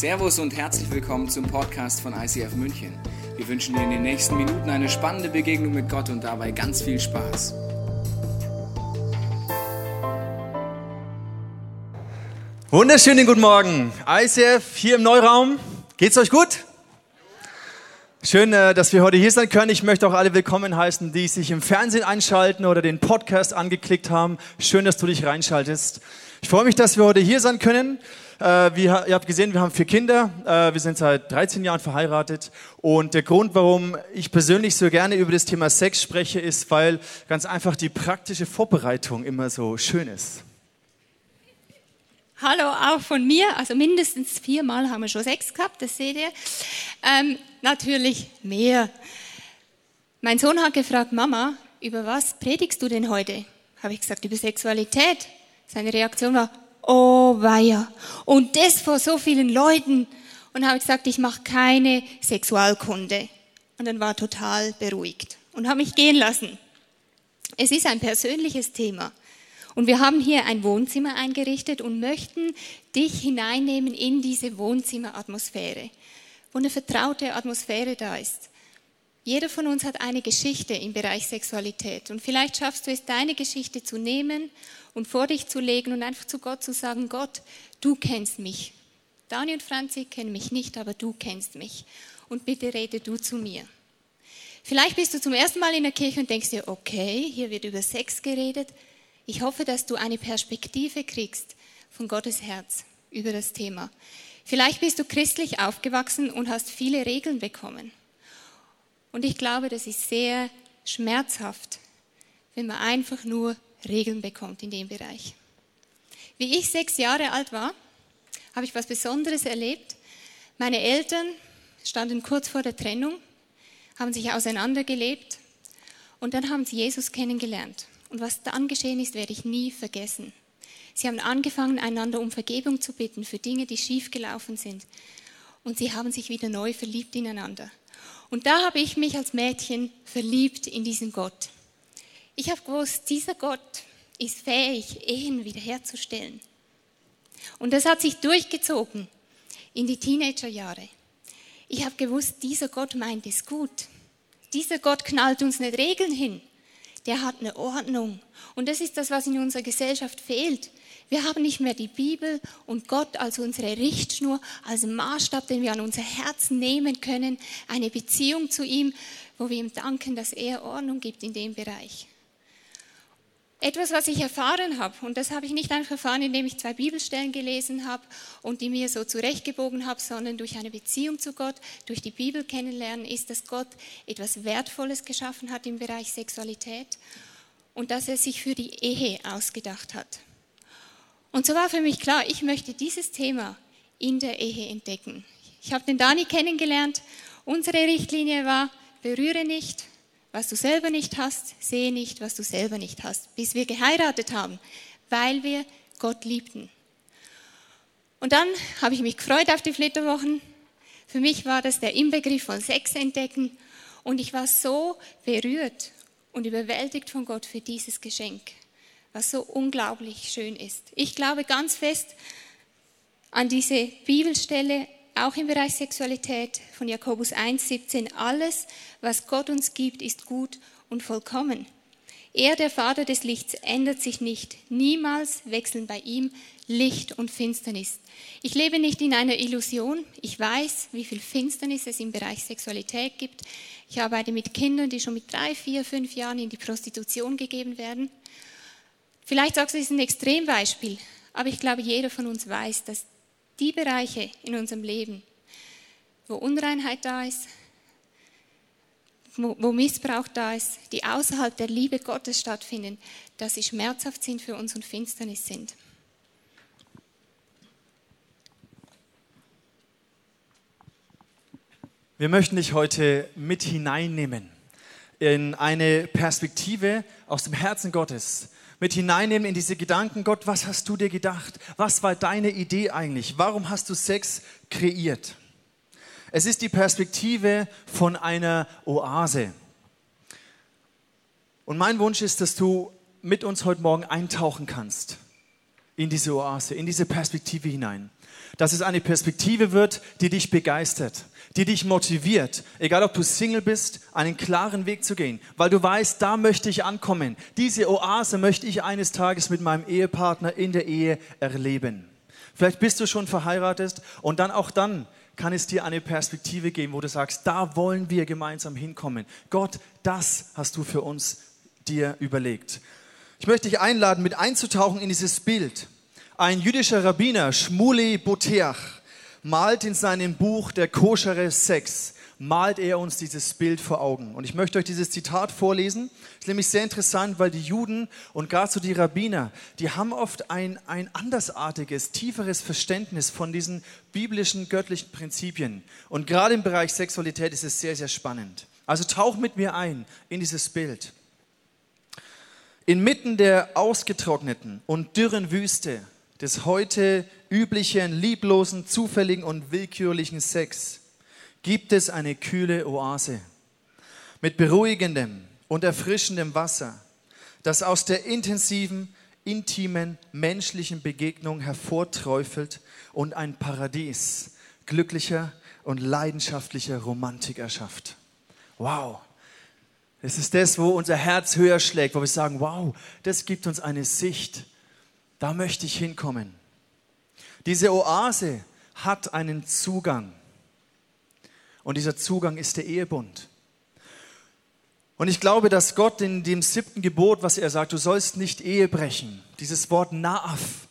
Servus und herzlich willkommen zum Podcast von ICF München. Wir wünschen dir in den nächsten Minuten eine spannende Begegnung mit Gott und dabei ganz viel Spaß. Wunderschönen guten Morgen. ICF hier im Neuraum. Geht's euch gut? Schön, äh, dass wir heute hier sein können. Ich möchte auch alle willkommen heißen, die sich im Fernsehen einschalten oder den Podcast angeklickt haben. Schön, dass du dich reinschaltest. Ich freue mich, dass wir heute hier sein können. Äh, ihr habt gesehen, wir haben vier Kinder. Äh, wir sind seit 13 Jahren verheiratet. Und der Grund, warum ich persönlich so gerne über das Thema Sex spreche, ist, weil ganz einfach die praktische Vorbereitung immer so schön ist. Hallo auch von mir. Also mindestens viermal haben wir schon Sex gehabt, das seht ihr. Ähm, natürlich mehr. Mein Sohn hat gefragt, Mama, über was predigst du denn heute? Habe ich gesagt, über Sexualität. Seine Reaktion war, oh weia. Und das vor so vielen Leuten. Und habe gesagt, ich mache keine Sexualkunde. Und dann war total beruhigt und habe mich gehen lassen. Es ist ein persönliches Thema. Und wir haben hier ein Wohnzimmer eingerichtet und möchten dich hineinnehmen in diese Wohnzimmeratmosphäre, wo eine vertraute Atmosphäre da ist. Jeder von uns hat eine Geschichte im Bereich Sexualität und vielleicht schaffst du es, deine Geschichte zu nehmen und vor dich zu legen und einfach zu Gott zu sagen, Gott, du kennst mich. Dani und Franzi kennen mich nicht, aber du kennst mich. Und bitte rede du zu mir. Vielleicht bist du zum ersten Mal in der Kirche und denkst dir, okay, hier wird über Sex geredet. Ich hoffe, dass du eine Perspektive kriegst von Gottes Herz über das Thema. Vielleicht bist du christlich aufgewachsen und hast viele Regeln bekommen. Und ich glaube, das ist sehr schmerzhaft, wenn man einfach nur Regeln bekommt in dem Bereich. Wie ich sechs Jahre alt war, habe ich was Besonderes erlebt. Meine Eltern standen kurz vor der Trennung, haben sich auseinandergelebt und dann haben sie Jesus kennengelernt. Und was dann geschehen ist, werde ich nie vergessen. Sie haben angefangen, einander um Vergebung zu bitten für Dinge, die schiefgelaufen sind. Und sie haben sich wieder neu verliebt ineinander. Und da habe ich mich als Mädchen verliebt in diesen Gott. Ich habe gewusst, dieser Gott ist fähig, Ehen wiederherzustellen. Und das hat sich durchgezogen in die Teenagerjahre. Ich habe gewusst, dieser Gott meint es gut. Dieser Gott knallt uns nicht Regeln hin. Der hat eine Ordnung. Und das ist das, was in unserer Gesellschaft fehlt. Wir haben nicht mehr die Bibel und Gott als unsere Richtschnur, als Maßstab, den wir an unser Herz nehmen können, eine Beziehung zu ihm, wo wir ihm danken, dass er Ordnung gibt in dem Bereich. Etwas, was ich erfahren habe, und das habe ich nicht einfach erfahren, indem ich zwei Bibelstellen gelesen habe und die mir so zurechtgebogen habe, sondern durch eine Beziehung zu Gott, durch die Bibel kennenlernen, ist, dass Gott etwas Wertvolles geschaffen hat im Bereich Sexualität und dass er sich für die Ehe ausgedacht hat. Und so war für mich klar, ich möchte dieses Thema in der Ehe entdecken. Ich habe den Dani kennengelernt. Unsere Richtlinie war, berühre nicht, was du selber nicht hast, sehe nicht, was du selber nicht hast, bis wir geheiratet haben, weil wir Gott liebten. Und dann habe ich mich gefreut auf die Flitterwochen. Für mich war das der Inbegriff von Sex entdecken und ich war so berührt und überwältigt von Gott für dieses Geschenk, was so unglaublich schön ist. Ich glaube ganz fest an diese Bibelstelle, auch im Bereich Sexualität von Jakobus 1,17, alles, was Gott uns gibt, ist gut und vollkommen. Er, der Vater des Lichts, ändert sich nicht. Niemals wechseln bei ihm Licht und Finsternis. Ich lebe nicht in einer Illusion. Ich weiß, wie viel Finsternis es im Bereich Sexualität gibt. Ich arbeite mit Kindern, die schon mit drei, vier, fünf Jahren in die Prostitution gegeben werden. Vielleicht sagst du, es ist ein Extrembeispiel, aber ich glaube, jeder von uns weiß, dass die Bereiche in unserem Leben, wo Unreinheit da ist, wo Missbrauch da ist, die außerhalb der Liebe Gottes stattfinden, dass sie schmerzhaft sind für uns und Finsternis sind. Wir möchten dich heute mit hineinnehmen in eine Perspektive aus dem Herzen Gottes, mit hineinnehmen in diese Gedanken, Gott, was hast du dir gedacht? Was war deine Idee eigentlich? Warum hast du Sex kreiert? Es ist die Perspektive von einer Oase. Und mein Wunsch ist, dass du mit uns heute Morgen eintauchen kannst in diese Oase, in diese Perspektive hinein. Dass es eine Perspektive wird, die dich begeistert, die dich motiviert, egal ob du Single bist, einen klaren Weg zu gehen, weil du weißt, da möchte ich ankommen. Diese Oase möchte ich eines Tages mit meinem Ehepartner in der Ehe erleben. Vielleicht bist du schon verheiratet und dann auch dann kann es dir eine Perspektive geben, wo du sagst, da wollen wir gemeinsam hinkommen. Gott, das hast du für uns dir überlegt. Ich möchte dich einladen, mit einzutauchen in dieses Bild. Ein jüdischer Rabbiner, Shmuley Boteach, malt in seinem Buch Der koschere Sex, malt er uns dieses Bild vor Augen. Und ich möchte euch dieses Zitat vorlesen. Das ist nämlich sehr interessant, weil die Juden und gerade so die Rabbiner, die haben oft ein, ein andersartiges, tieferes Verständnis von diesen biblischen, göttlichen Prinzipien. Und gerade im Bereich Sexualität ist es sehr, sehr spannend. Also tauch mit mir ein in dieses Bild. Inmitten der ausgetrockneten und dürren Wüste des heute üblichen, lieblosen, zufälligen und willkürlichen Sex gibt es eine kühle Oase mit beruhigendem und erfrischendem Wasser, das aus der intensiven, intimen, menschlichen Begegnung hervorträufelt und ein Paradies glücklicher und leidenschaftlicher Romantik erschafft. Wow, es ist das, wo unser Herz höher schlägt, wo wir sagen, wow, das gibt uns eine Sicht. Da möchte ich hinkommen. Diese Oase hat einen Zugang. Und dieser Zugang ist der Ehebund. Und ich glaube, dass Gott in dem siebten Gebot, was er sagt, du sollst nicht Ehe brechen, dieses Wort Naaf,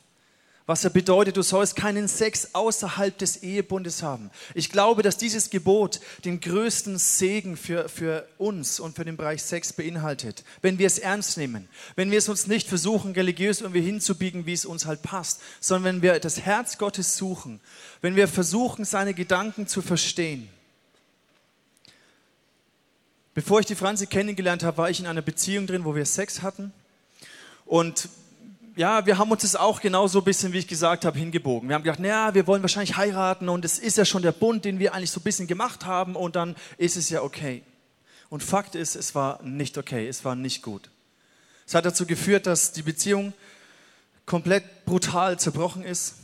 was er bedeutet, du sollst keinen Sex außerhalb des Ehebundes haben. Ich glaube, dass dieses Gebot den größten Segen für, für uns und für den Bereich Sex beinhaltet, wenn wir es ernst nehmen, wenn wir es uns nicht versuchen, religiös irgendwie hinzubiegen, wie es uns halt passt, sondern wenn wir das Herz Gottes suchen, wenn wir versuchen, seine Gedanken zu verstehen. Bevor ich die Franzi kennengelernt habe, war ich in einer Beziehung drin, wo wir Sex hatten. Und ja, wir haben uns das auch genau so ein bisschen, wie ich gesagt habe, hingebogen. Wir haben gedacht, naja, wir wollen wahrscheinlich heiraten und es ist ja schon der Bund, den wir eigentlich so ein bisschen gemacht haben und dann ist es ja okay. Und Fakt ist, es war nicht okay, es war nicht gut. Es hat dazu geführt, dass die Beziehung komplett brutal zerbrochen ist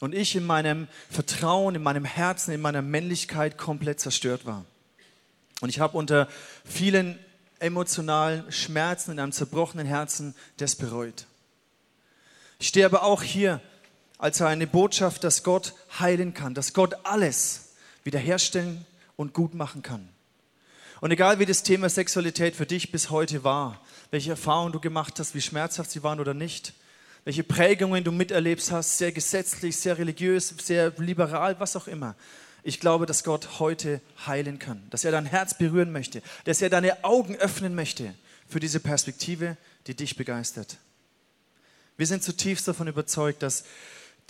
und ich in meinem Vertrauen, in meinem Herzen, in meiner Männlichkeit komplett zerstört war. Und ich habe unter vielen emotionalen Schmerzen in einem zerbrochenen Herzen das bereut. Ich stehe aber auch hier als eine Botschaft, dass Gott heilen kann, dass Gott alles wiederherstellen und gut machen kann. Und egal wie das Thema Sexualität für dich bis heute war, welche Erfahrungen du gemacht hast, wie schmerzhaft sie waren oder nicht, welche Prägungen du miterlebst hast, sehr gesetzlich, sehr religiös, sehr liberal, was auch immer. Ich glaube, dass Gott heute heilen kann, dass er dein Herz berühren möchte, dass er deine Augen öffnen möchte für diese Perspektive, die dich begeistert. Wir sind zutiefst davon überzeugt, dass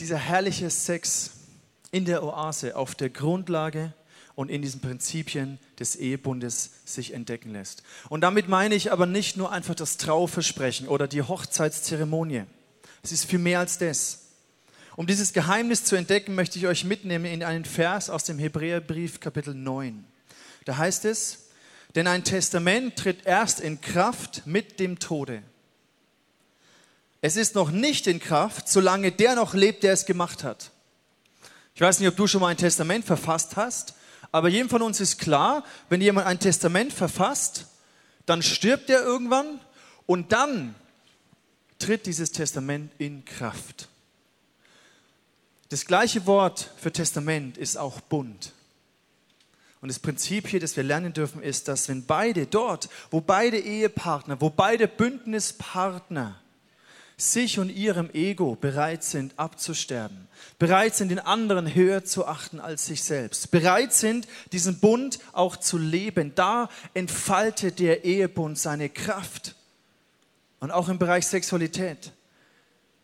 dieser herrliche Sex in der Oase auf der Grundlage und in diesen Prinzipien des Ehebundes sich entdecken lässt. Und damit meine ich aber nicht nur einfach das Trauversprechen oder die Hochzeitszeremonie. Es ist viel mehr als das. Um dieses Geheimnis zu entdecken, möchte ich euch mitnehmen in einen Vers aus dem Hebräerbrief Kapitel 9. Da heißt es, denn ein Testament tritt erst in Kraft mit dem Tode. Es ist noch nicht in Kraft, solange der noch lebt, der es gemacht hat. Ich weiß nicht, ob du schon mal ein Testament verfasst hast, aber jedem von uns ist klar, wenn jemand ein Testament verfasst, dann stirbt er irgendwann und dann tritt dieses Testament in Kraft. Das gleiche Wort für Testament ist auch Bund. Und das Prinzip hier, das wir lernen dürfen, ist, dass wenn beide dort, wo beide Ehepartner, wo beide Bündnispartner sich und ihrem Ego bereit sind abzusterben, bereit sind, den anderen höher zu achten als sich selbst, bereit sind, diesen Bund auch zu leben. Da entfaltet der Ehebund seine Kraft. Und auch im Bereich Sexualität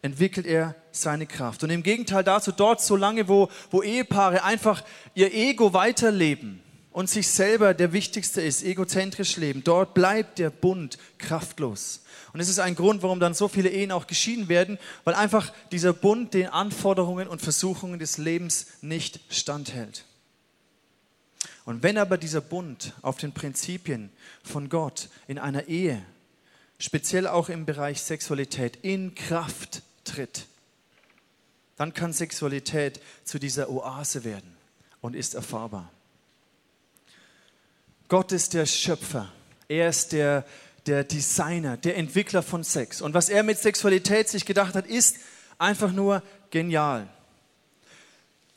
entwickelt er seine Kraft. Und im Gegenteil dazu, dort so lange, wo, wo Ehepaare einfach ihr Ego weiterleben und sich selber der Wichtigste ist, egozentrisch leben, dort bleibt der Bund kraftlos. Und es ist ein Grund, warum dann so viele Ehen auch geschieden werden, weil einfach dieser Bund den Anforderungen und Versuchungen des Lebens nicht standhält. Und wenn aber dieser Bund auf den Prinzipien von Gott in einer Ehe, speziell auch im Bereich Sexualität, in Kraft tritt, dann kann Sexualität zu dieser Oase werden und ist erfahrbar. Gott ist der Schöpfer. Er ist der, der Designer, der Entwickler von Sex. Und was er mit Sexualität sich gedacht hat, ist einfach nur genial.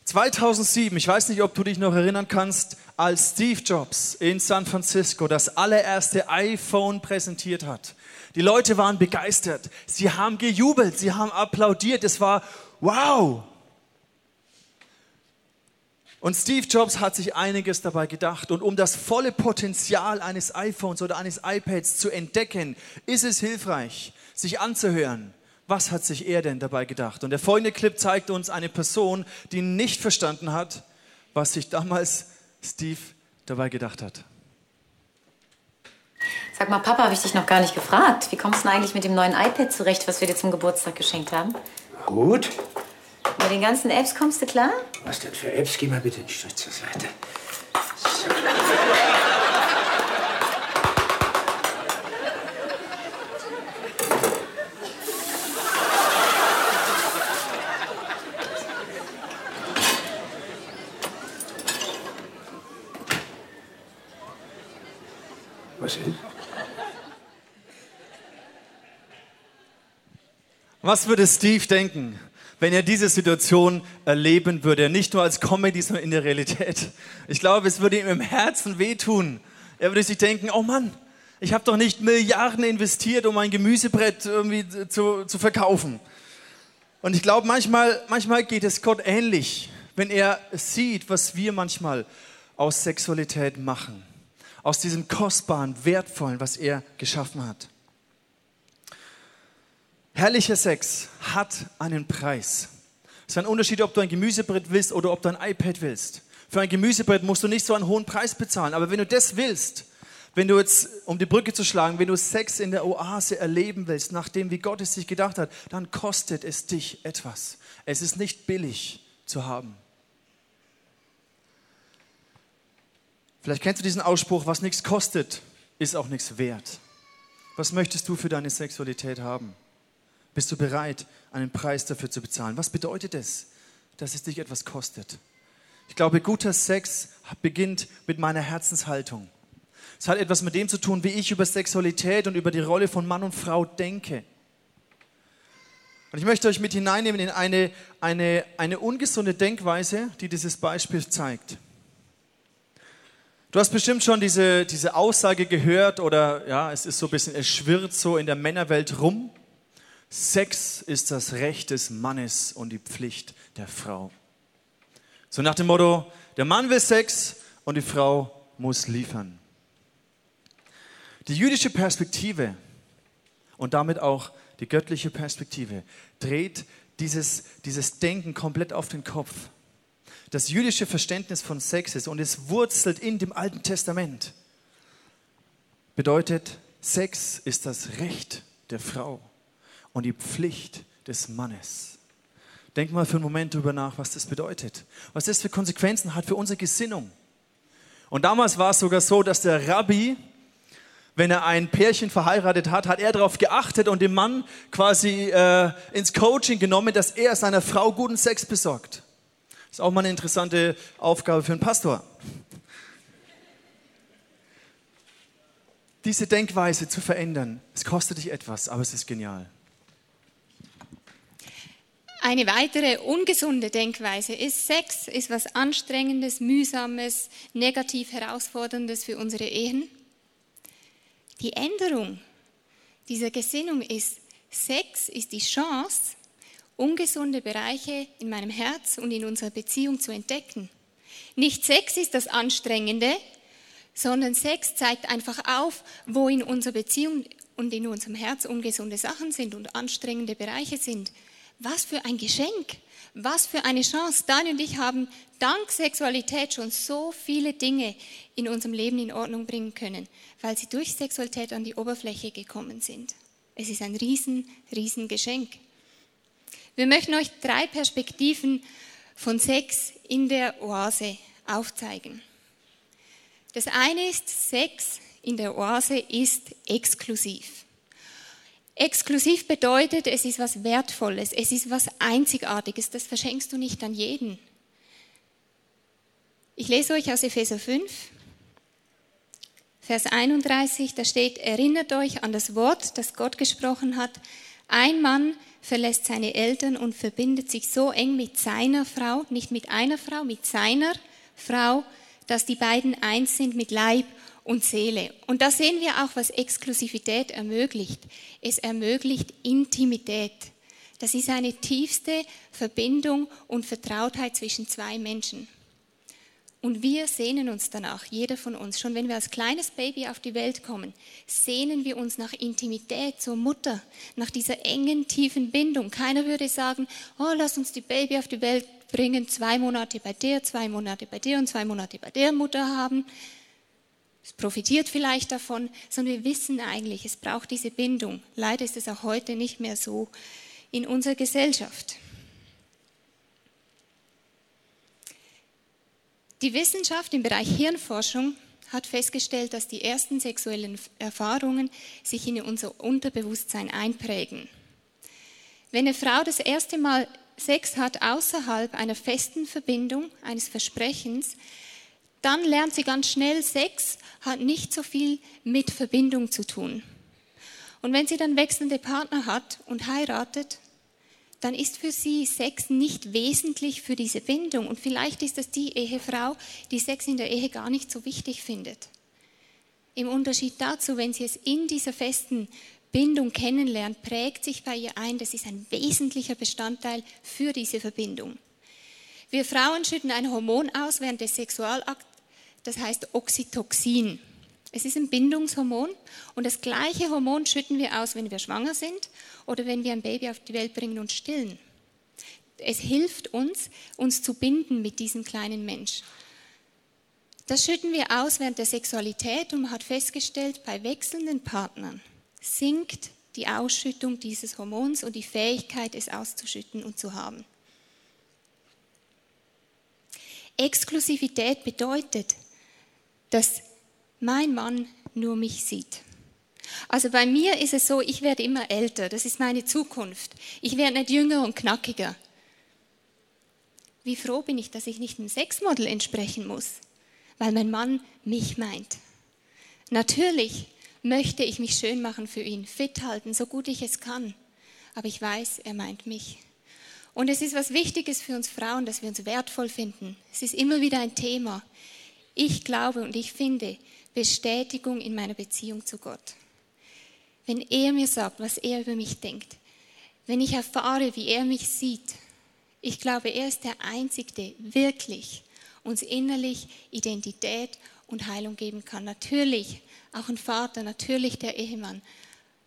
2007, ich weiß nicht, ob du dich noch erinnern kannst, als Steve Jobs in San Francisco das allererste iPhone präsentiert hat. Die Leute waren begeistert, sie haben gejubelt, sie haben applaudiert, es war wow. Und Steve Jobs hat sich einiges dabei gedacht. Und um das volle Potenzial eines iPhones oder eines iPads zu entdecken, ist es hilfreich, sich anzuhören, was hat sich er denn dabei gedacht? Und der folgende Clip zeigt uns eine Person, die nicht verstanden hat, was sich damals Steve dabei gedacht hat. Sag mal, Papa, habe ich dich noch gar nicht gefragt. Wie kommst du denn eigentlich mit dem neuen iPad zurecht, was wir dir zum Geburtstag geschenkt haben? Gut. Mit den ganzen Apps kommst du klar? Was denn für Apps? Geh mal bitte einen Schritt zur Seite. So. Was ist? Was würde Steve denken, wenn er diese Situation erleben würde? Nicht nur als Comedy, sondern in der Realität. Ich glaube, es würde ihm im Herzen wehtun. Er würde sich denken, oh Mann, ich habe doch nicht Milliarden investiert, um ein Gemüsebrett irgendwie zu, zu verkaufen. Und ich glaube, manchmal, manchmal geht es Gott ähnlich, wenn er sieht, was wir manchmal aus Sexualität machen aus diesem kostbaren, wertvollen, was er geschaffen hat. Herrlicher Sex hat einen Preis. Es ist ein Unterschied, ob du ein Gemüsebrett willst oder ob du ein iPad willst. Für ein Gemüsebrett musst du nicht so einen hohen Preis bezahlen. Aber wenn du das willst, wenn du jetzt, um die Brücke zu schlagen, wenn du Sex in der Oase erleben willst, nach dem, wie Gott es sich gedacht hat, dann kostet es dich etwas. Es ist nicht billig zu haben. Vielleicht kennst du diesen Ausspruch, was nichts kostet, ist auch nichts wert. Was möchtest du für deine Sexualität haben? Bist du bereit, einen Preis dafür zu bezahlen? Was bedeutet es, dass es dich etwas kostet? Ich glaube, guter Sex beginnt mit meiner Herzenshaltung. Es hat etwas mit dem zu tun, wie ich über Sexualität und über die Rolle von Mann und Frau denke. Und ich möchte euch mit hineinnehmen in eine, eine, eine ungesunde Denkweise, die dieses Beispiel zeigt. Du hast bestimmt schon diese, diese Aussage gehört oder ja, es ist so ein bisschen, es schwirrt so in der Männerwelt rum. Sex ist das Recht des Mannes und die Pflicht der Frau. So nach dem Motto, der Mann will Sex und die Frau muss liefern. Die jüdische Perspektive und damit auch die göttliche Perspektive dreht dieses, dieses Denken komplett auf den Kopf das jüdische Verständnis von Sex ist und es wurzelt in dem Alten Testament, bedeutet, Sex ist das Recht der Frau und die Pflicht des Mannes. Denk mal für einen Moment darüber nach, was das bedeutet, was das für Konsequenzen hat für unsere Gesinnung. Und damals war es sogar so, dass der Rabbi, wenn er ein Pärchen verheiratet hat, hat er darauf geachtet und den Mann quasi äh, ins Coaching genommen, dass er seiner Frau guten Sex besorgt. Ist auch mal eine interessante Aufgabe für einen Pastor. Diese Denkweise zu verändern, es kostet dich etwas, aber es ist genial. Eine weitere ungesunde Denkweise ist, Sex ist was Anstrengendes, Mühsames, negativ Herausforderndes für unsere Ehen. Die Änderung dieser Gesinnung ist, Sex ist die Chance, ungesunde Bereiche in meinem Herz und in unserer Beziehung zu entdecken. Nicht Sex ist das Anstrengende, sondern Sex zeigt einfach auf, wo in unserer Beziehung und in unserem Herz ungesunde Sachen sind und anstrengende Bereiche sind. Was für ein Geschenk, was für eine Chance. Daniel und ich haben dank Sexualität schon so viele Dinge in unserem Leben in Ordnung bringen können, weil sie durch Sexualität an die Oberfläche gekommen sind. Es ist ein riesen, riesen Geschenk. Wir möchten euch drei Perspektiven von Sex in der Oase aufzeigen. Das eine ist, Sex in der Oase ist exklusiv. Exklusiv bedeutet, es ist was Wertvolles, es ist was Einzigartiges, das verschenkst du nicht an jeden. Ich lese euch aus Epheser 5, Vers 31, da steht, erinnert euch an das Wort, das Gott gesprochen hat. Ein Mann verlässt seine Eltern und verbindet sich so eng mit seiner Frau, nicht mit einer Frau, mit seiner Frau, dass die beiden eins sind mit Leib und Seele. Und da sehen wir auch, was Exklusivität ermöglicht. Es ermöglicht Intimität. Das ist eine tiefste Verbindung und Vertrautheit zwischen zwei Menschen. Und wir sehnen uns danach, jeder von uns, schon wenn wir als kleines Baby auf die Welt kommen, sehnen wir uns nach Intimität zur Mutter, nach dieser engen, tiefen Bindung. Keiner würde sagen, oh, lass uns die Baby auf die Welt bringen, zwei Monate bei der, zwei Monate bei der und zwei Monate bei der Mutter haben. Es profitiert vielleicht davon, sondern wir wissen eigentlich, es braucht diese Bindung. Leider ist es auch heute nicht mehr so in unserer Gesellschaft. Die Wissenschaft im Bereich Hirnforschung hat festgestellt, dass die ersten sexuellen Erfahrungen sich in unser Unterbewusstsein einprägen. Wenn eine Frau das erste Mal Sex hat außerhalb einer festen Verbindung, eines Versprechens, dann lernt sie ganz schnell, Sex hat nicht so viel mit Verbindung zu tun. Und wenn sie dann wechselnde Partner hat und heiratet, dann ist für sie Sex nicht wesentlich für diese Bindung. Und vielleicht ist das die Ehefrau, die Sex in der Ehe gar nicht so wichtig findet. Im Unterschied dazu, wenn sie es in dieser festen Bindung kennenlernt, prägt sich bei ihr ein, das ist ein wesentlicher Bestandteil für diese Verbindung. Wir Frauen schütten ein Hormon aus während des Sexualakts, das heißt Oxytocin. Es ist ein Bindungshormon und das gleiche Hormon schütten wir aus, wenn wir schwanger sind oder wenn wir ein Baby auf die Welt bringen und stillen. Es hilft uns, uns zu binden mit diesem kleinen Mensch. Das schütten wir aus während der Sexualität und man hat festgestellt, bei wechselnden Partnern sinkt die Ausschüttung dieses Hormons und die Fähigkeit, es auszuschütten und zu haben. Exklusivität bedeutet, dass mein Mann nur mich sieht. Also bei mir ist es so, ich werde immer älter, das ist meine Zukunft. Ich werde nicht jünger und knackiger. Wie froh bin ich, dass ich nicht einem Sexmodel entsprechen muss, weil mein Mann mich meint. Natürlich möchte ich mich schön machen für ihn, fit halten, so gut ich es kann. Aber ich weiß, er meint mich. Und es ist was Wichtiges für uns Frauen, dass wir uns wertvoll finden. Es ist immer wieder ein Thema. Ich glaube und ich finde Bestätigung in meiner Beziehung zu Gott. Wenn er mir sagt, was er über mich denkt, wenn ich erfahre, wie er mich sieht, ich glaube, er ist der Einzige, der wirklich uns innerlich Identität und Heilung geben kann. Natürlich auch ein Vater, natürlich der Ehemann,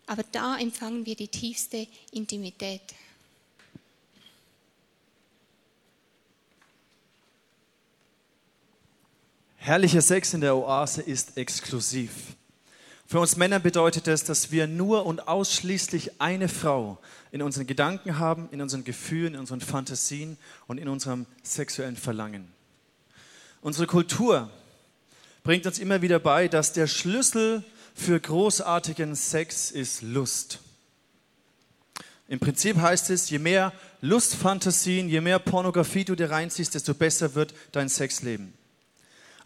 aber da empfangen wir die tiefste Intimität. Herrlicher Sex in der Oase ist exklusiv. Für uns Männer bedeutet das, dass wir nur und ausschließlich eine Frau in unseren Gedanken haben, in unseren Gefühlen, in unseren Fantasien und in unserem sexuellen Verlangen. Unsere Kultur bringt uns immer wieder bei, dass der Schlüssel für großartigen Sex ist Lust. Im Prinzip heißt es, je mehr Lustfantasien, je mehr Pornografie du dir reinziehst, desto besser wird dein Sexleben.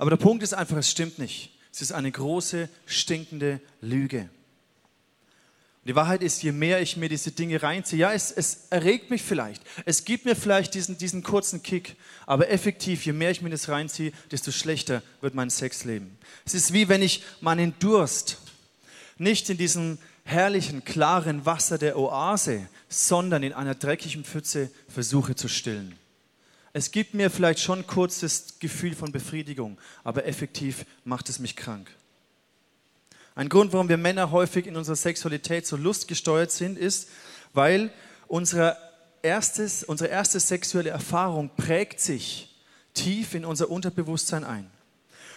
Aber der Punkt ist einfach, es stimmt nicht. Es ist eine große, stinkende Lüge. Und die Wahrheit ist, je mehr ich mir diese Dinge reinziehe, ja, es, es erregt mich vielleicht. Es gibt mir vielleicht diesen, diesen kurzen Kick. Aber effektiv, je mehr ich mir das reinziehe, desto schlechter wird mein Sexleben. Es ist wie wenn ich meinen Durst nicht in diesem herrlichen, klaren Wasser der Oase, sondern in einer dreckigen Pfütze versuche zu stillen. Es gibt mir vielleicht schon kurz das Gefühl von Befriedigung, aber effektiv macht es mich krank. Ein Grund, warum wir Männer häufig in unserer Sexualität so lustgesteuert sind, ist, weil unsere, erstes, unsere erste sexuelle Erfahrung prägt sich tief in unser Unterbewusstsein ein.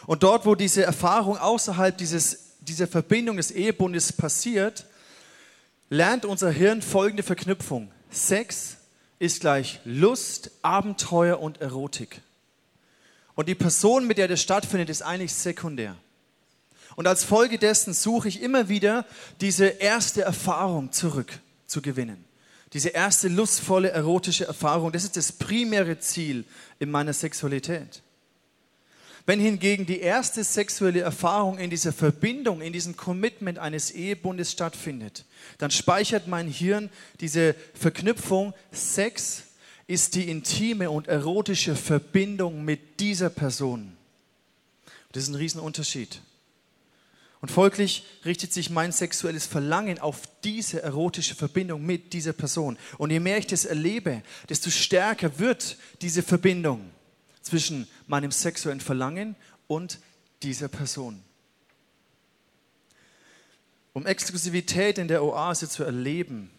Und dort, wo diese Erfahrung außerhalb dieses, dieser Verbindung des Ehebundes passiert, lernt unser Hirn folgende Verknüpfung. Sex ist gleich Lust, Abenteuer und Erotik. Und die Person, mit der das stattfindet, ist eigentlich sekundär. Und als Folge dessen suche ich immer wieder diese erste Erfahrung zurück zu gewinnen. Diese erste lustvolle, erotische Erfahrung, das ist das primäre Ziel in meiner Sexualität. Wenn hingegen die erste sexuelle Erfahrung in dieser Verbindung, in diesem Commitment eines Ehebundes stattfindet, dann speichert mein Hirn diese Verknüpfung, Sex ist die intime und erotische Verbindung mit dieser Person. Das ist ein Riesenunterschied. Und folglich richtet sich mein sexuelles Verlangen auf diese erotische Verbindung mit dieser Person. Und je mehr ich das erlebe, desto stärker wird diese Verbindung zwischen meinem sexuellen Verlangen und dieser Person. Um Exklusivität in der Oase zu erleben,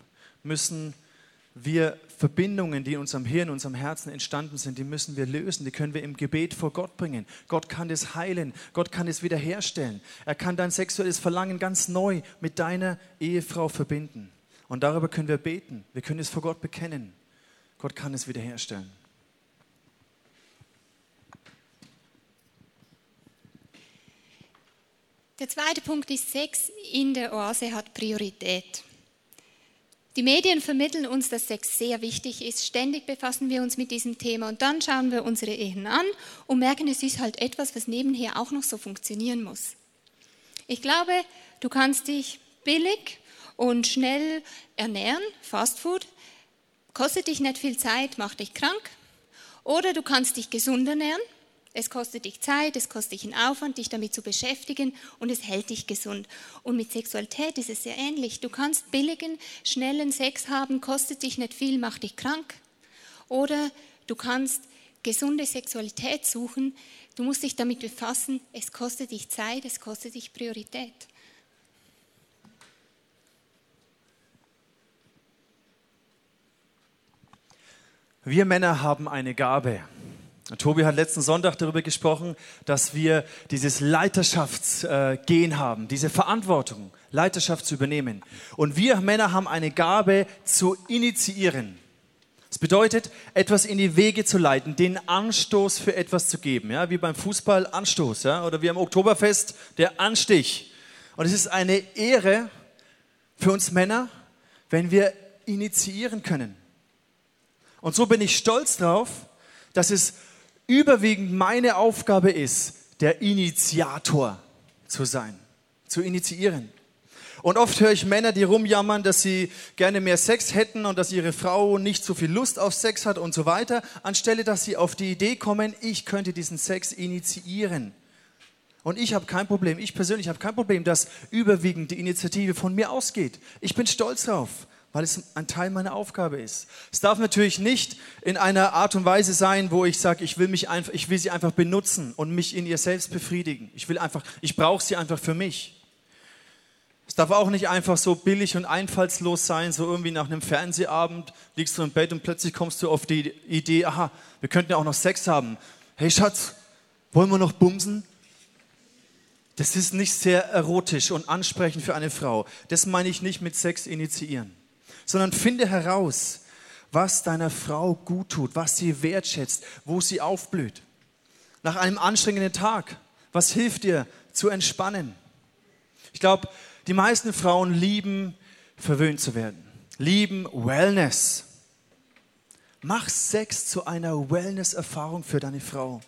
müssen wir Verbindungen, die in unserem Hirn, in unserem Herzen entstanden sind, die müssen wir lösen. Die können wir im Gebet vor Gott bringen. Gott kann das heilen. Gott kann es wiederherstellen. Er kann dein sexuelles Verlangen ganz neu mit deiner Ehefrau verbinden. Und darüber können wir beten. Wir können es vor Gott bekennen. Gott kann es wiederherstellen. Der zweite Punkt ist, Sex in der Oase hat Priorität. Die Medien vermitteln uns, dass Sex sehr wichtig ist. Ständig befassen wir uns mit diesem Thema und dann schauen wir unsere Ehen an und merken, es ist halt etwas, was nebenher auch noch so funktionieren muss. Ich glaube, du kannst dich billig und schnell ernähren, Fastfood, kostet dich nicht viel Zeit, macht dich krank. Oder du kannst dich gesund ernähren, es kostet dich Zeit, es kostet dich einen Aufwand, dich damit zu beschäftigen und es hält dich gesund. Und mit Sexualität ist es sehr ähnlich. Du kannst billigen, schnellen Sex haben, kostet dich nicht viel, macht dich krank. Oder du kannst gesunde Sexualität suchen, du musst dich damit befassen, es kostet dich Zeit, es kostet dich Priorität. Wir Männer haben eine Gabe. Tobi hat letzten Sonntag darüber gesprochen, dass wir dieses Leiterschaftsgehen haben, diese Verantwortung, Leiterschaft zu übernehmen. Und wir Männer haben eine Gabe zu initiieren. Das bedeutet, etwas in die Wege zu leiten, den Anstoß für etwas zu geben, ja, wie beim Fußball Anstoß, ja, oder wie am Oktoberfest der Anstich. Und es ist eine Ehre für uns Männer, wenn wir initiieren können. Und so bin ich stolz drauf, dass es überwiegend meine Aufgabe ist, der Initiator zu sein, zu initiieren. Und oft höre ich Männer, die rumjammern, dass sie gerne mehr Sex hätten und dass ihre Frau nicht so viel Lust auf Sex hat und so weiter, anstelle dass sie auf die Idee kommen, ich könnte diesen Sex initiieren. Und ich habe kein Problem, ich persönlich habe kein Problem, dass überwiegend die Initiative von mir ausgeht. Ich bin stolz drauf weil es ein Teil meiner Aufgabe ist. Es darf natürlich nicht in einer Art und Weise sein, wo ich sage, ich will mich einfach, ich will sie einfach benutzen und mich in ihr selbst befriedigen. Ich will einfach, ich brauche sie einfach für mich. Es darf auch nicht einfach so billig und einfallslos sein, so irgendwie nach einem Fernsehabend liegst du im Bett und plötzlich kommst du auf die Idee, aha, wir könnten ja auch noch Sex haben. Hey Schatz, wollen wir noch bumsen? Das ist nicht sehr erotisch und ansprechend für eine Frau. Das meine ich nicht mit Sex initiieren sondern finde heraus, was deiner Frau gut tut, was sie wertschätzt, wo sie aufblüht. Nach einem anstrengenden Tag, was hilft dir zu entspannen? Ich glaube, die meisten Frauen lieben, verwöhnt zu werden, lieben Wellness. Mach Sex zu einer Wellness-Erfahrung für deine Frau.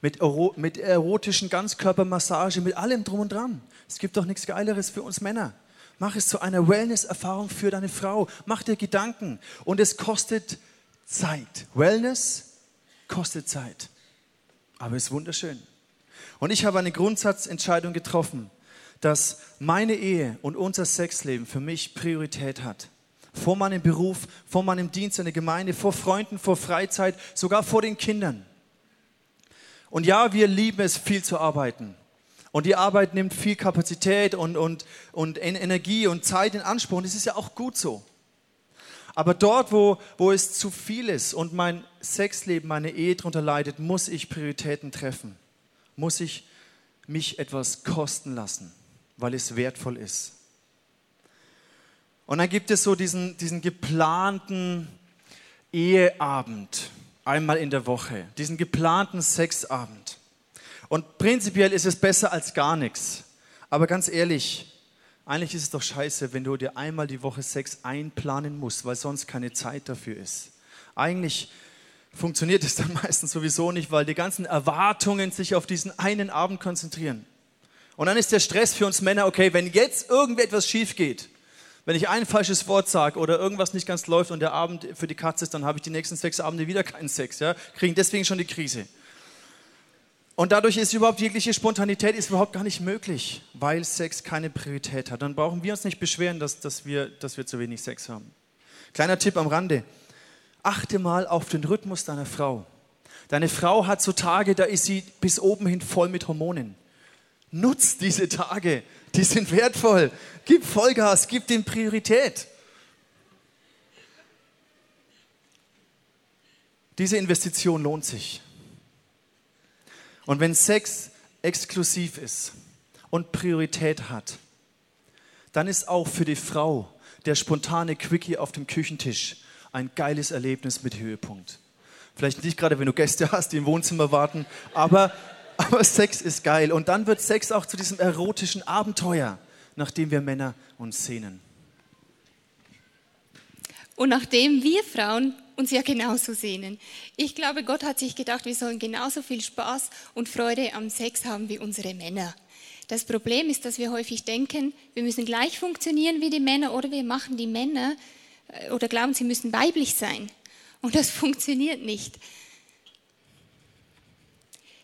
Mit, mit erotischen Ganzkörpermassage, mit allem drum und dran. Es gibt doch nichts Geileres für uns Männer. Mach es zu einer Wellness-Erfahrung für deine Frau. Mach dir Gedanken. Und es kostet Zeit. Wellness kostet Zeit. Aber es ist wunderschön. Und ich habe eine Grundsatzentscheidung getroffen, dass meine Ehe und unser Sexleben für mich Priorität hat. Vor meinem Beruf, vor meinem Dienst in der Gemeinde, vor Freunden, vor Freizeit, sogar vor den Kindern. Und ja, wir lieben es, viel zu arbeiten. Und die Arbeit nimmt viel Kapazität und, und, und Energie und Zeit in Anspruch. Und das ist ja auch gut so. Aber dort, wo, wo es zu viel ist und mein Sexleben, meine Ehe darunter leidet, muss ich Prioritäten treffen. Muss ich mich etwas kosten lassen, weil es wertvoll ist. Und dann gibt es so diesen, diesen geplanten Eheabend, einmal in der Woche, diesen geplanten Sexabend. Und prinzipiell ist es besser als gar nichts. Aber ganz ehrlich, eigentlich ist es doch scheiße, wenn du dir einmal die Woche Sex einplanen musst, weil sonst keine Zeit dafür ist. Eigentlich funktioniert es dann meistens sowieso nicht, weil die ganzen Erwartungen sich auf diesen einen Abend konzentrieren. Und dann ist der Stress für uns Männer, okay, wenn jetzt irgendetwas schief geht, wenn ich ein falsches Wort sage oder irgendwas nicht ganz läuft und der Abend für die Katze ist, dann habe ich die nächsten sechs Abende wieder keinen Sex, ja, kriegen deswegen schon die Krise. Und dadurch ist überhaupt jegliche Spontanität ist überhaupt gar nicht möglich, weil Sex keine Priorität hat. Dann brauchen wir uns nicht beschweren, dass, dass, wir, dass wir zu wenig Sex haben. Kleiner Tipp am Rande. Achte mal auf den Rhythmus deiner Frau. Deine Frau hat so Tage, da ist sie bis oben hin voll mit Hormonen. Nutz diese Tage, die sind wertvoll. Gib Vollgas, gib dem Priorität. Diese Investition lohnt sich. Und wenn Sex exklusiv ist und Priorität hat, dann ist auch für die Frau der spontane Quickie auf dem Küchentisch ein geiles Erlebnis mit Höhepunkt. Vielleicht nicht gerade, wenn du Gäste hast, die im Wohnzimmer warten, aber, aber Sex ist geil. Und dann wird Sex auch zu diesem erotischen Abenteuer, nach dem wir Männer uns sehnen. Und nachdem wir Frauen uns ja genauso sehnen. Ich glaube, Gott hat sich gedacht, wir sollen genauso viel Spaß und Freude am Sex haben wie unsere Männer. Das Problem ist, dass wir häufig denken, wir müssen gleich funktionieren wie die Männer oder wir machen die Männer äh, oder glauben, sie müssen weiblich sein. Und das funktioniert nicht.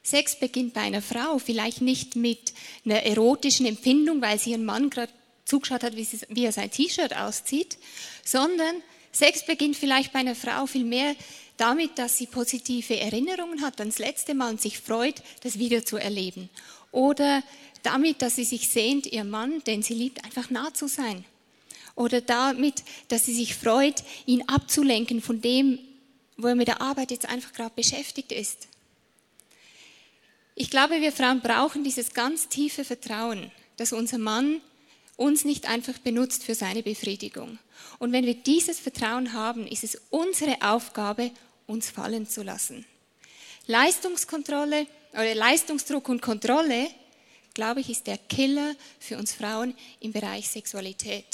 Sex beginnt bei einer Frau vielleicht nicht mit einer erotischen Empfindung, weil sie ihren Mann gerade zugeschaut hat, wie, er sein T-Shirt auszieht, sondern Sex beginnt vielleicht bei einer Frau viel mehr damit, dass sie positive Erinnerungen hat ans letzte Mal und sich freut, das wieder zu erleben. Oder damit, dass sie sich sehnt, ihr Mann, den sie liebt, einfach nah zu sein. Oder damit, dass sie sich freut, ihn abzulenken von dem, wo er mit der Arbeit jetzt einfach gerade beschäftigt ist. Ich glaube, wir Frauen brauchen dieses ganz tiefe Vertrauen, dass unser Mann uns nicht einfach benutzt für seine Befriedigung. Und wenn wir dieses Vertrauen haben, ist es unsere Aufgabe, uns fallen zu lassen. Leistungskontrolle oder Leistungsdruck und Kontrolle, glaube ich, ist der Killer für uns Frauen im Bereich Sexualität.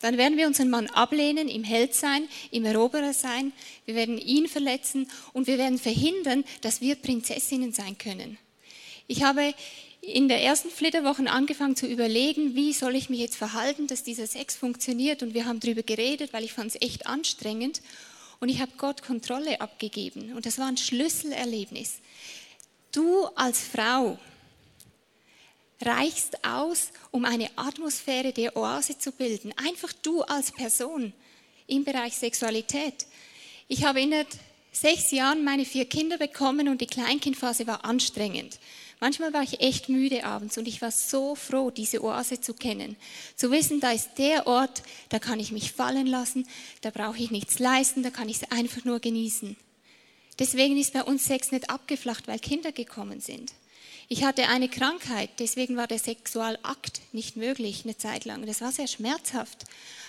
Dann werden wir unseren Mann ablehnen, im Held sein, im Eroberer sein, wir werden ihn verletzen und wir werden verhindern, dass wir Prinzessinnen sein können. Ich habe in der ersten Flitterwoche angefangen zu überlegen, wie soll ich mich jetzt verhalten, dass dieser Sex funktioniert. Und wir haben darüber geredet, weil ich fand es echt anstrengend. Und ich habe Gott Kontrolle abgegeben. Und das war ein Schlüsselerlebnis. Du als Frau reichst aus, um eine Atmosphäre der Oase zu bilden. Einfach du als Person im Bereich Sexualität. Ich habe in sechs Jahren meine vier Kinder bekommen und die Kleinkindphase war anstrengend. Manchmal war ich echt müde abends und ich war so froh, diese Oase zu kennen. Zu wissen, da ist der Ort, da kann ich mich fallen lassen, da brauche ich nichts leisten, da kann ich es einfach nur genießen. Deswegen ist bei uns Sex nicht abgeflacht, weil Kinder gekommen sind. Ich hatte eine Krankheit, deswegen war der Sexualakt nicht möglich eine Zeit lang. Das war sehr schmerzhaft.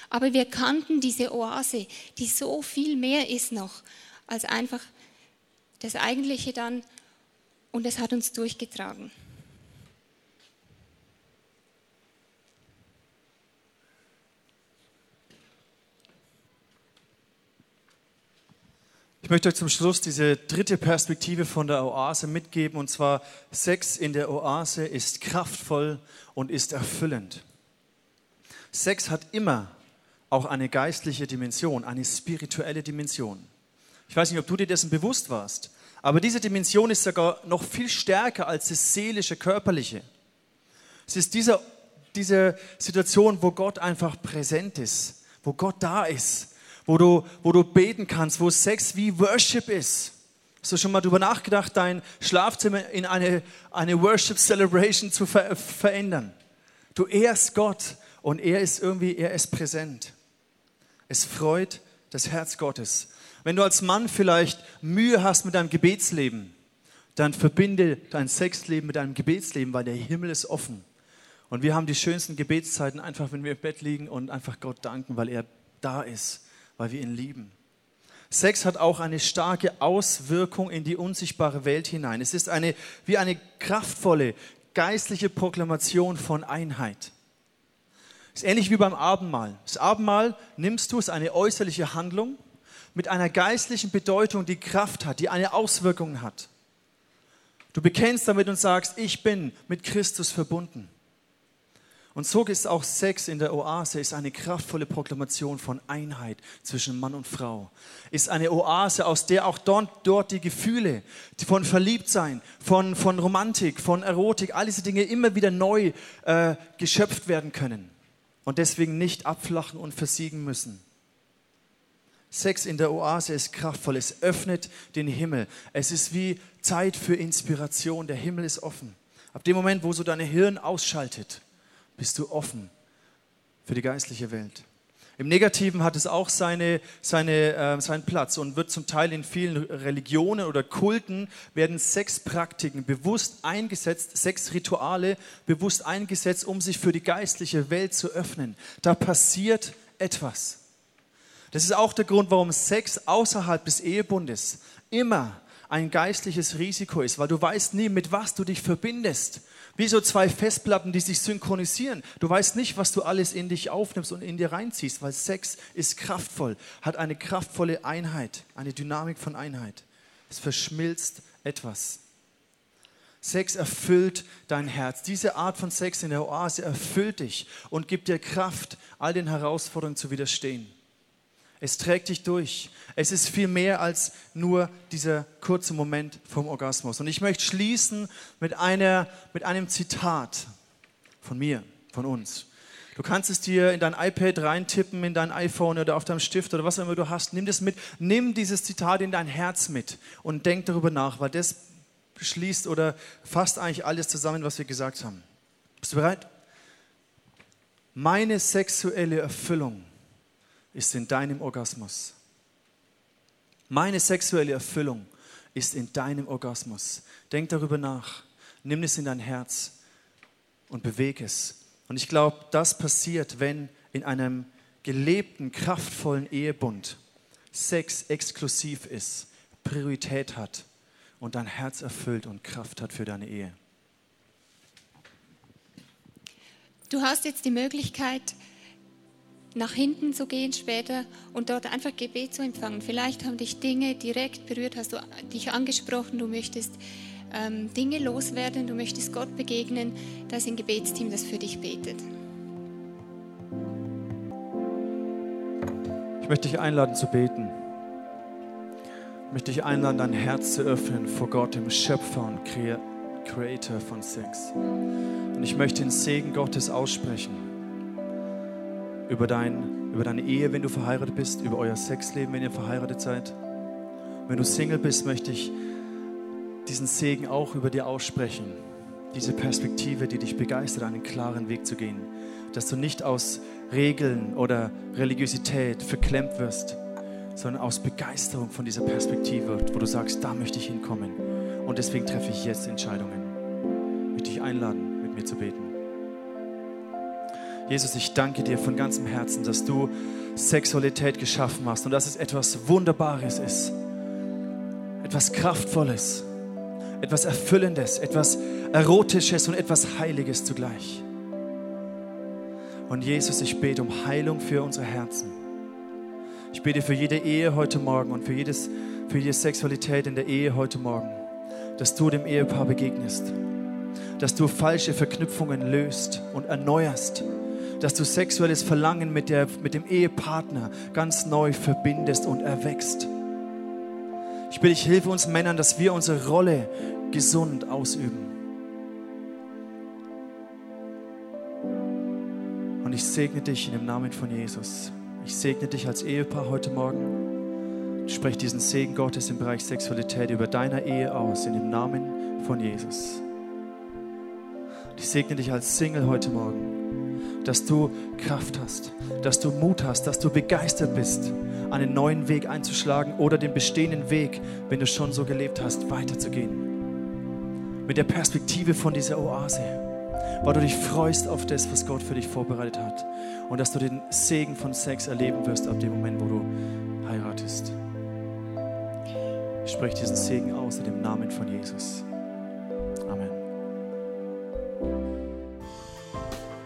Aber wir kannten diese Oase, die so viel mehr ist noch als einfach das Eigentliche dann und es hat uns durchgetragen. Ich möchte euch zum Schluss diese dritte Perspektive von der Oase mitgeben, und zwar Sex in der Oase ist kraftvoll und ist erfüllend. Sex hat immer auch eine geistliche Dimension, eine spirituelle Dimension. Ich weiß nicht, ob du dir dessen bewusst warst, aber diese Dimension ist sogar noch viel stärker als das seelische, körperliche. Es ist diese, diese Situation, wo Gott einfach präsent ist, wo Gott da ist, wo du, wo du beten kannst, wo Sex wie Worship ist. Hast du schon mal darüber nachgedacht, dein Schlafzimmer in eine, eine Worship Celebration zu ver verändern? Du ehrst Gott und er ist irgendwie, er ist präsent. Es freut das Herz Gottes. Wenn du als Mann vielleicht Mühe hast mit deinem Gebetsleben, dann verbinde dein Sexleben mit deinem Gebetsleben, weil der Himmel ist offen. Und wir haben die schönsten Gebetszeiten einfach, wenn wir im Bett liegen und einfach Gott danken, weil er da ist, weil wir ihn lieben. Sex hat auch eine starke Auswirkung in die unsichtbare Welt hinein. Es ist eine, wie eine kraftvolle, geistliche Proklamation von Einheit. Ist ähnlich wie beim Abendmahl. Das Abendmahl nimmst du, ist eine äußerliche Handlung mit einer geistlichen Bedeutung, die Kraft hat, die eine Auswirkung hat. Du bekennst damit und sagst, ich bin mit Christus verbunden. Und so ist auch Sex in der Oase, ist eine kraftvolle Proklamation von Einheit zwischen Mann und Frau. Ist eine Oase, aus der auch dort, dort die Gefühle von Verliebtsein, von, von Romantik, von Erotik, all diese Dinge immer wieder neu äh, geschöpft werden können. Und deswegen nicht abflachen und versiegen müssen. Sex in der Oase ist kraftvoll, es öffnet den Himmel. Es ist wie Zeit für Inspiration, der Himmel ist offen. Ab dem Moment, wo so dein Hirn ausschaltet, bist du offen für die geistliche Welt. Im Negativen hat es auch seine, seine, äh, seinen Platz und wird zum Teil in vielen Religionen oder Kulten werden Sexpraktiken bewusst eingesetzt, Sexrituale bewusst eingesetzt, um sich für die geistliche Welt zu öffnen. Da passiert etwas. Das ist auch der Grund, warum Sex außerhalb des Ehebundes immer ein geistliches Risiko ist, weil du weißt nie, mit was du dich verbindest. Wie so zwei Festplatten, die sich synchronisieren. Du weißt nicht, was du alles in dich aufnimmst und in dir reinziehst, weil Sex ist kraftvoll, hat eine kraftvolle Einheit, eine Dynamik von Einheit. Es verschmilzt etwas. Sex erfüllt dein Herz. Diese Art von Sex in der Oase erfüllt dich und gibt dir Kraft, all den Herausforderungen zu widerstehen. Es trägt dich durch. Es ist viel mehr als nur dieser kurze Moment vom Orgasmus. Und ich möchte schließen mit, einer, mit einem Zitat von mir, von uns. Du kannst es dir in dein iPad reintippen, in dein iPhone oder auf deinem Stift oder was auch immer du hast. Nimm das mit. Nimm dieses Zitat in dein Herz mit und denk darüber nach, weil das schließt oder fasst eigentlich alles zusammen, was wir gesagt haben. Bist du bereit? Meine sexuelle Erfüllung ist in deinem Orgasmus. Meine sexuelle Erfüllung ist in deinem Orgasmus. Denk darüber nach. Nimm es in dein Herz und bewege es. Und ich glaube, das passiert, wenn in einem gelebten, kraftvollen Ehebund Sex exklusiv ist, Priorität hat und dein Herz erfüllt und Kraft hat für deine Ehe. Du hast jetzt die Möglichkeit, nach hinten zu gehen später und dort einfach Gebet zu empfangen. Vielleicht haben dich Dinge direkt berührt, hast du dich angesprochen, du möchtest ähm, Dinge loswerden, du möchtest Gott begegnen. Da ist ein Gebetsteam, das für dich betet. Ich möchte dich einladen zu beten. Ich möchte dich einladen, dein Herz zu öffnen vor Gott, dem Schöpfer und Creator von Sex. Und ich möchte den Segen Gottes aussprechen über, dein, über deine Ehe, wenn du verheiratet bist, über euer Sexleben, wenn ihr verheiratet seid. Wenn du Single bist, möchte ich diesen Segen auch über dir aussprechen. Diese Perspektive, die dich begeistert, einen klaren Weg zu gehen. Dass du nicht aus Regeln oder Religiosität verklemmt wirst, sondern aus Begeisterung von dieser Perspektive, wo du sagst, da möchte ich hinkommen. Und deswegen treffe ich jetzt Entscheidungen. Ich möchte dich einladen, mit mir zu beten. Jesus, ich danke dir von ganzem Herzen, dass du Sexualität geschaffen hast und dass es etwas Wunderbares ist, etwas Kraftvolles, etwas Erfüllendes, etwas Erotisches und etwas Heiliges zugleich. Und Jesus, ich bete um Heilung für unsere Herzen. Ich bete für jede Ehe heute Morgen und für, jedes, für jede Sexualität in der Ehe heute Morgen, dass du dem Ehepaar begegnest, dass du falsche Verknüpfungen löst und erneuerst dass du sexuelles Verlangen mit, der, mit dem Ehepartner ganz neu verbindest und erwächst. Ich bitte dich, hilfe uns Männern, dass wir unsere Rolle gesund ausüben. Und ich segne dich in dem Namen von Jesus. Ich segne dich als Ehepaar heute Morgen. Ich spreche diesen Segen Gottes im Bereich Sexualität über deiner Ehe aus, in dem Namen von Jesus. Ich segne dich als Single heute Morgen dass du Kraft hast, dass du Mut hast, dass du begeistert bist, einen neuen Weg einzuschlagen oder den bestehenden Weg, wenn du schon so gelebt hast, weiterzugehen. Mit der Perspektive von dieser Oase, weil du dich freust auf das, was Gott für dich vorbereitet hat und dass du den Segen von Sex erleben wirst ab dem Moment, wo du heiratest. Ich spreche diesen Segen aus in dem Namen von Jesus.